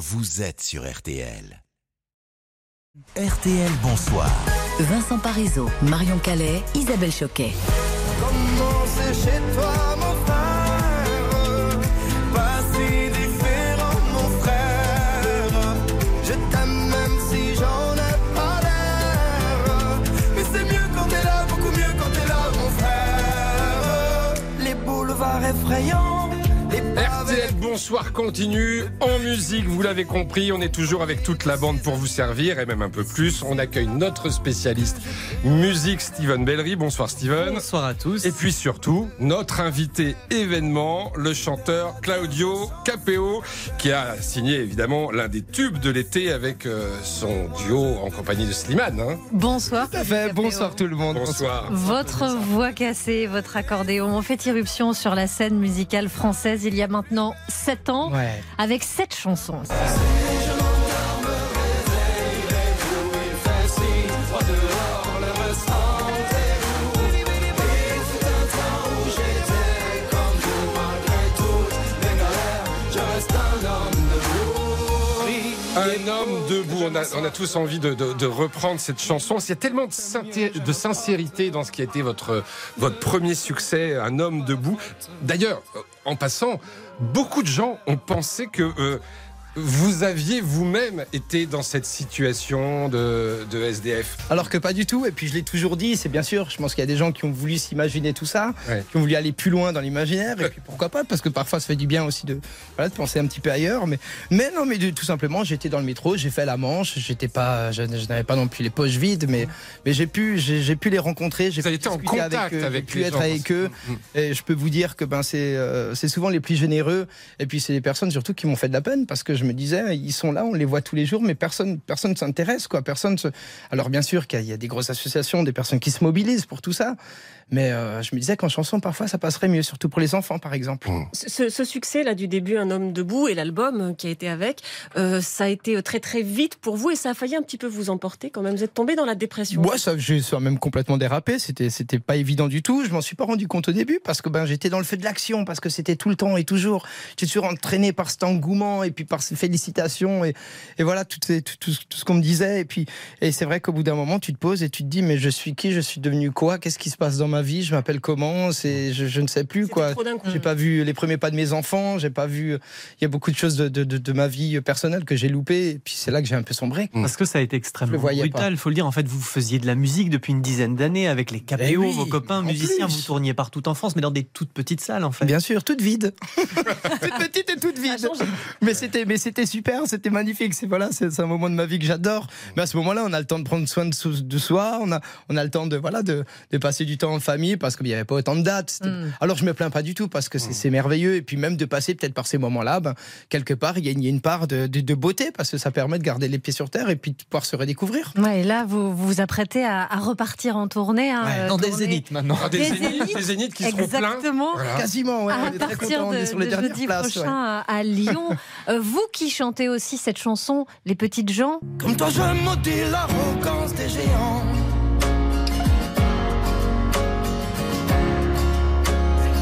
vous êtes sur RTL. RTL, bonsoir. Vincent Parisot, Marion Calais, Isabelle Choquet. Comment c'est chez toi, Bonsoir continue en musique, vous l'avez compris, on est toujours avec toute la bande pour vous servir et même un peu plus. On accueille notre spécialiste musique Steven Bellery. Bonsoir Steven. Bonsoir à tous. Et puis surtout, notre invité événement, le chanteur Claudio Capeo, qui a signé évidemment l'un des tubes de l'été avec euh, son duo en compagnie de Slimane. hein. Bonsoir. Tout à fait. Bonsoir tout le monde. Bonsoir. Votre voix cassée, votre accordéon ont fait irruption sur la scène musicale française il y a maintenant 7 ans, Ouais. avec cette chanson. On a, tous envie de, reprendre cette chanson. Il y a tellement de, sincérité dans ce qui a été votre, votre premier succès, Un homme debout. D'ailleurs, en passant, beaucoup de gens ont pensé que euh, vous aviez vous-même été dans cette situation de, de SDF. Alors que pas du tout. Et puis je l'ai toujours dit, c'est bien sûr. Je pense qu'il y a des gens qui ont voulu s'imaginer tout ça, Ouais. qui ont voulu aller plus loin dans l'imaginaire. Et puis pourquoi pas Parce que parfois ça fait du bien aussi de, voilà, de penser un petit peu ailleurs. Mais, mais non, mais de- tout simplement, j'étais dans le métro, j'ai fait la Manche. J'étais pas, je, je n'avais pas non plus les poches vides, mais, mais j'ai pu, j'ai j'ai pu les rencontrer. J'ai pu été en contact eux, avec j'ai pu les être gens. avec eux. Et je peux vous dire que ben c'est euh, c'est souvent les plus généreux et puis c'est les personnes surtout qui m'ont fait de la peine parce que je me disais ils sont là on les voit tous les jours mais personne personne s'intéresse quoi personne se... alors bien sûr qu'il y a- il y a des grosses associations des personnes qui se mobilisent pour tout ça mais euh, je me disais qu'en chanson parfois ça passerait mieux surtout pour les enfants par exemple Ce, ce succès là du début, Un homme debout et l'album euh, qui a été avec, euh, ça a été très très vite pour vous et ça a failli un petit peu vous emporter quand même. Vous êtes tombé dans la dépression. Moi, ça, j'ai ça a même complètement dérapé. C'était, c'était pas évident du tout. Je m'en suis pas rendu compte au début parce que ben j'étais dans le feu de l'action, parce que c'était tout le temps et toujours. J'étais toujours entraîné par cet engouement et puis par ces félicitations et, et voilà tout, ces- tout, tout, tout ce qu'on me disait. Et puis, et c'est vrai qu'au bout d'un moment, tu te poses et tu te dis mais je suis qui? Je suis devenu quoi? Qu'est-ce qui se passe dans ma vie? Je m'appelle comment? C'est, je, je ne sais plus quoi. J'ai pas vu les premiers pas de mes enfants. J'ai pas vu. Il y a beaucoup de choses de, de, de, de ma vie personnelle que j'ai loupé. Et puis c'est là que j'ai un peu sombré. Parce que ça a été extrêmement brutal, il faut le dire. En fait, vous faisiez de la musique depuis une dizaine d'années avec les Eh oui, vos copains en musiciens. plus. Vous tourniez partout en France, mais dans des toutes petites salles, en fait. Bien sûr, toute vide. toute petite et toute vide. Mais c'était, mais c'était super, c'était magnifique. C'est voilà, c'est un moment de ma vie que j'adore. Mais à ce moment-là, on a le temps de prendre soin de, soi. On a, on a le temps de voilà, de, de passer du temps en famille parce qu'il n'y avait pas autant de dates. C'était- Mm. Alors je me plains pas du tout parce que c'est merveilleux. Et puis même de passer peut-être par ces moments-là, ben, quelque part, il y, a une- il y a une part de, de- de beauté parce que ça permet de garder les pieds sur terre et puis de pouvoir se redécouvrir. Ouais, et là, vous vous vous apprêtez à, à repartir en tournée. hein, Ouais, euh, Dans des tournée- zéniths maintenant. Des, Des zéniths, zéniths, des zéniths qui seront pleins. Exactement. Voilà. Quasiment, ouais, à on est très partir on de, est sur les de dernières jeudi places. ouais. prochain à, à Lyon. Euh, vous qui chantez aussi cette chanson, Les Petites gens, Comme toi, je maudis l'arrogance des géants.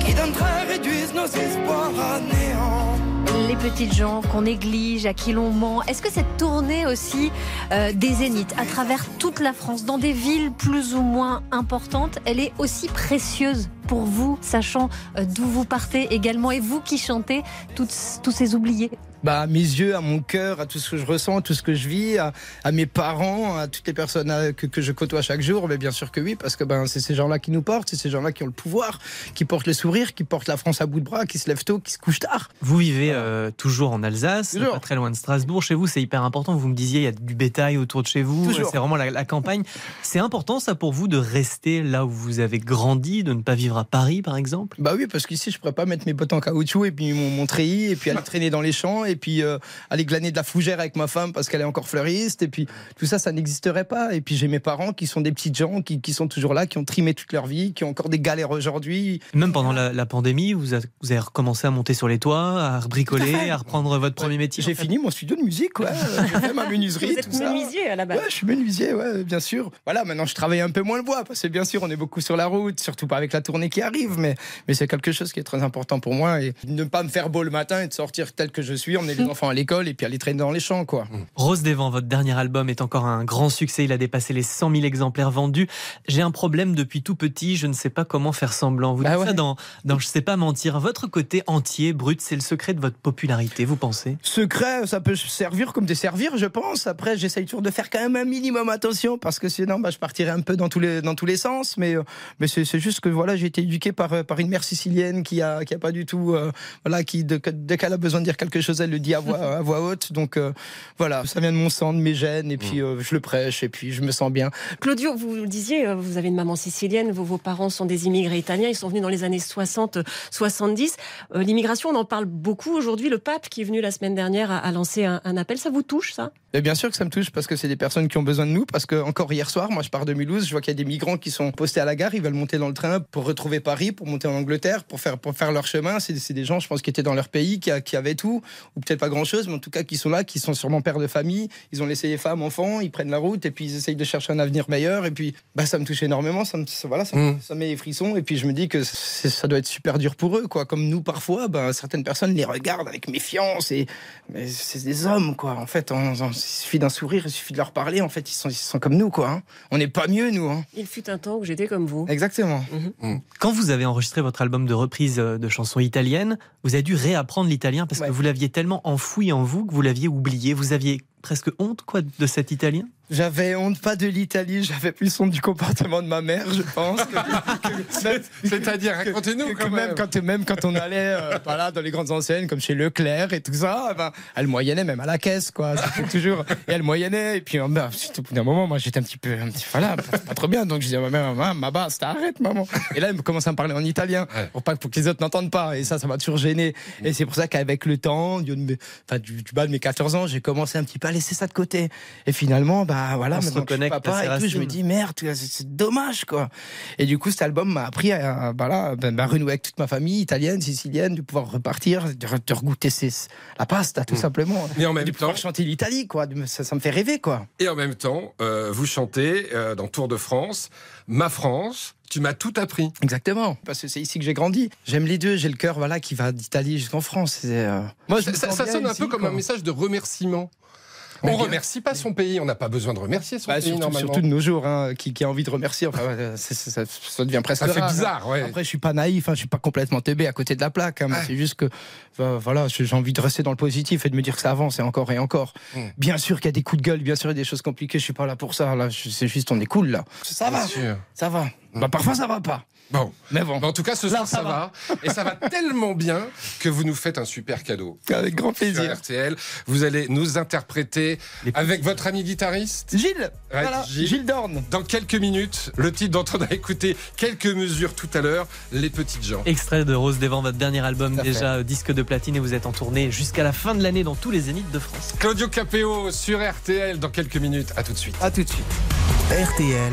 Qui d'un trait réduisent nos espoirs à néant. les petites gens qu'on néglige, à qui l'on ment. Est-ce que cette tournée aussi euh, des zéniths à travers toute la France, dans des villes plus ou moins importantes, elle est aussi précieuse? Pour vous, sachant euh, d'où vous partez également, et vous qui chantez toutes, tous ces oubliés bah, à mes yeux, à mon cœur, à tout ce que je ressens, tout ce que je vis, à, à mes parents, à toutes les personnes euh, que, que je côtoie chaque jour. Mais bien sûr que oui, parce que ben, c'est ces gens-là qui nous portent, c'est ces gens-là qui ont le pouvoir, qui portent le sourire, qui portent la France à bout de bras, qui se lèvent tôt, qui se couchent tard. Vous vivez euh, toujours en Alsace, Toujours. pas très loin de Strasbourg. Chez vous, c'est hyper important. Vous me disiez, il y a du bétail autour de chez vous. C'est vraiment la, la campagne. C'est important, ça, pour vous, de rester là où vous avez grandi, de ne pas vivre à Paris, par exemple? Bah oui, parce qu'ici, je pourrais pas mettre mes bottes en caoutchouc et puis mon, mon treillis et puis aller traîner dans les champs et puis euh, aller glaner de la fougère avec ma femme parce qu'elle est encore fleuriste et puis tout ça, ça n'existerait pas. Et puis j'ai mes parents qui sont des petites gens qui, qui sont toujours là, qui ont trimé toute leur vie, qui ont encore des galères aujourd'hui. Même pendant la, la pandémie, vous, a- vous avez recommencé à monter sur les toits, à bricoler, à reprendre votre premier métier. J'ai en fait. fini mon studio de musique, ouais. J'ai fait ma Vous menuiserie, êtes tout ça. menuisier à la base. Ouais, je suis menuisier, ouais, bien sûr. Voilà, maintenant je travaille un peu moins le bois, parce que bien sûr, on est beaucoup sur la route, surtout pas avec la tournée qui arrive, mais, mais c'est quelque chose qui est très important pour moi. Et ne pas me faire beau le matin et de sortir tel que je suis emmener les enfants à l'école et puis aller traîner dans les champs, quoi. Rose des Vents, votre dernier album est encore un grand succès. Il a dépassé les 100 000 exemplaires vendus. J'ai un problème depuis tout petit. Je ne sais pas comment faire semblant. Vous Bah dites ouais. ça dans, dans Je sais pas mentir. Votre côté entier, brut, c'est le secret de votre popularité, vous pensez? Secret, ça peut servir comme desservir, je pense. Après, j'essaye toujours de faire quand même un minimum attention parce que sinon, bah, je partirais un peu dans tous les, dans tous les sens. Mais, euh, mais c'est c'est juste que voilà, j'ai été éduqué par, euh, par une mère sicilienne qui a, qui a pas du tout. euh, voilà, qui, de- dès qu'elle a besoin de dire quelque chose, elle le dit à voix, à voix haute. Donc euh, voilà, ça vient de mon sang, de mes gènes. Et puis euh, je le prêche et puis je me sens bien. Claudio, vous le disiez, vous avez une maman sicilienne, vos, vos parents sont des immigrés italiens, ils sont venus dans les années 60, 70. Euh, L'immigration, on en parle beaucoup aujourd'hui. Le pape qui est venu la semaine dernière a, a lancé un, un appel. Ça vous touche, ça? Et bien sûr que ça me touche parce que c'est des personnes qui ont besoin de nous. Parce que encore hier soir, moi je pars de Mulhouse, je vois qu'il y a des migrants qui sont postés à la gare, ils veulent monter dans le train pour retrouver Paris, pour monter en Angleterre, pour faire, pour faire leur chemin. C'est des gens, je pense, qui étaient dans leur pays, qui, avaient tout, ou peut-être pas grand-chose, mais en tout cas qui sont là, qui sont sûrement pères de famille. Ils ont laissé les femmes, enfants, ils prennent la route et puis ils essayent de chercher un avenir meilleur. Et puis bah, ça me touche énormément, ça me, ça- voilà, ça, Mm. ça met les frissons. Et puis je me dis que ça doit être super dur pour eux, quoi. Comme nous parfois, ben, certaines personnes les regardent avec méfiance et mais c'est des hommes, quoi. En fait, on- on- il suffit d'un sourire, il suffit de leur parler. En fait, ils sont, ils sont comme nous, quoi. hein. On n'est pas mieux, nous. hein. Il fut un temps où j'étais comme vous. Exactement. Quand vous avez enregistré votre album de reprise euh, de chansons italiennes, vous avez dû réapprendre l'italien parce Ouais. que vous l'aviez tellement enfoui en vous que vous l'aviez oublié. Vous aviez presque honte quoi de cet italien? J'avais honte pas de l'Italie, j'avais plus honte du comportement de ma mère, je pense. C'est-à-dire, racontez-nous quand même même. quand, même quand on allait euh, voilà, dans les grandes enseignes comme chez Leclerc et tout ça, ben, elle moyennait même à la caisse, quoi. Toujours. Et elle moyennait. Et puis, ben, au bout d'un moment, moi, j'étais un petit peu, un petit, voilà, pas, pas trop bien. Donc, je disais à ma mère, maman, ma basse, arrête, maman. Et là, elle me commence à me parler en italien Ouais. pour pas pour que les autres n'entendent pas. Et ça, ça m'a toujours gêné. Et c'est pour ça qu'avec le temps, du, enfin, du, du bas de mes 14 ans, j'ai commencé un petit peu à laisser ça de côté. Et finalement, bah voilà, On se je suis à papa ses et tout, je me dis merde, c'est dommage quoi. Et du coup, cet album m'a appris à, voilà, ben, ben, renouer avec toute ma famille italienne, sicilienne, de pouvoir repartir, de, re- de regoûter ses- la pasta tout simplement. Mais en même Et de temps- chanter l'Italie quoi, ça, ça me fait rêver quoi. Et en même temps, euh, vous chantez euh, dans Tour de France, Ma France, tu m'as tout appris. Exactement, parce que c'est ici que j'ai grandi. J'aime les deux, j'ai le cœur voilà qui va d'Italie jusqu'en France. Euh, Moi, Ça, sonne un ici, peu comme quoi. un message de remerciement. On Mais- remercie pas son pays, on n'a pas besoin de remercier son Bah, pays surtout, normalement. surtout de nos jours, hein, qui, qui a envie de remercier. Enfin, ça, ça devient presque. ça fait rare, hein. bizarre, ouais. Après, je suis pas naïf, hein, je suis pas complètement teubé à côté de la plaque. hein. C'est juste que, voilà, j'ai envie de rester dans le positif et de me dire que ça avance et encore et encore. Mm. Bien sûr qu'il y a des coups de gueule, bien sûr il y a des choses compliquées. Je suis pas là pour ça. Là, c'est juste on est cool là. Ça va, ça va. Bah parfois ça va pas. Bon. Mais bon, Mais en tout cas, ce Là, soir, ça, ça va. Et ça va tellement bien que vous nous faites un super cadeau. avec grand Sur plaisir. RTL, vous allez nous interpréter avec votre ami guitariste. Gilles, voilà, Gilles. Gilles, Dorn. Dans quelques minutes, le titre dont on a écouté quelques mesures tout à l'heure, Les Petites gens. Extrait de Rose des Vents, votre dernier album fait. déjà euh, disque de platine et vous êtes en tournée jusqu'à la fin de l'année dans tous les zéniths de France. Claudio Capéo sur RTL dans quelques minutes. À tout de suite. À tout de suite. RTL,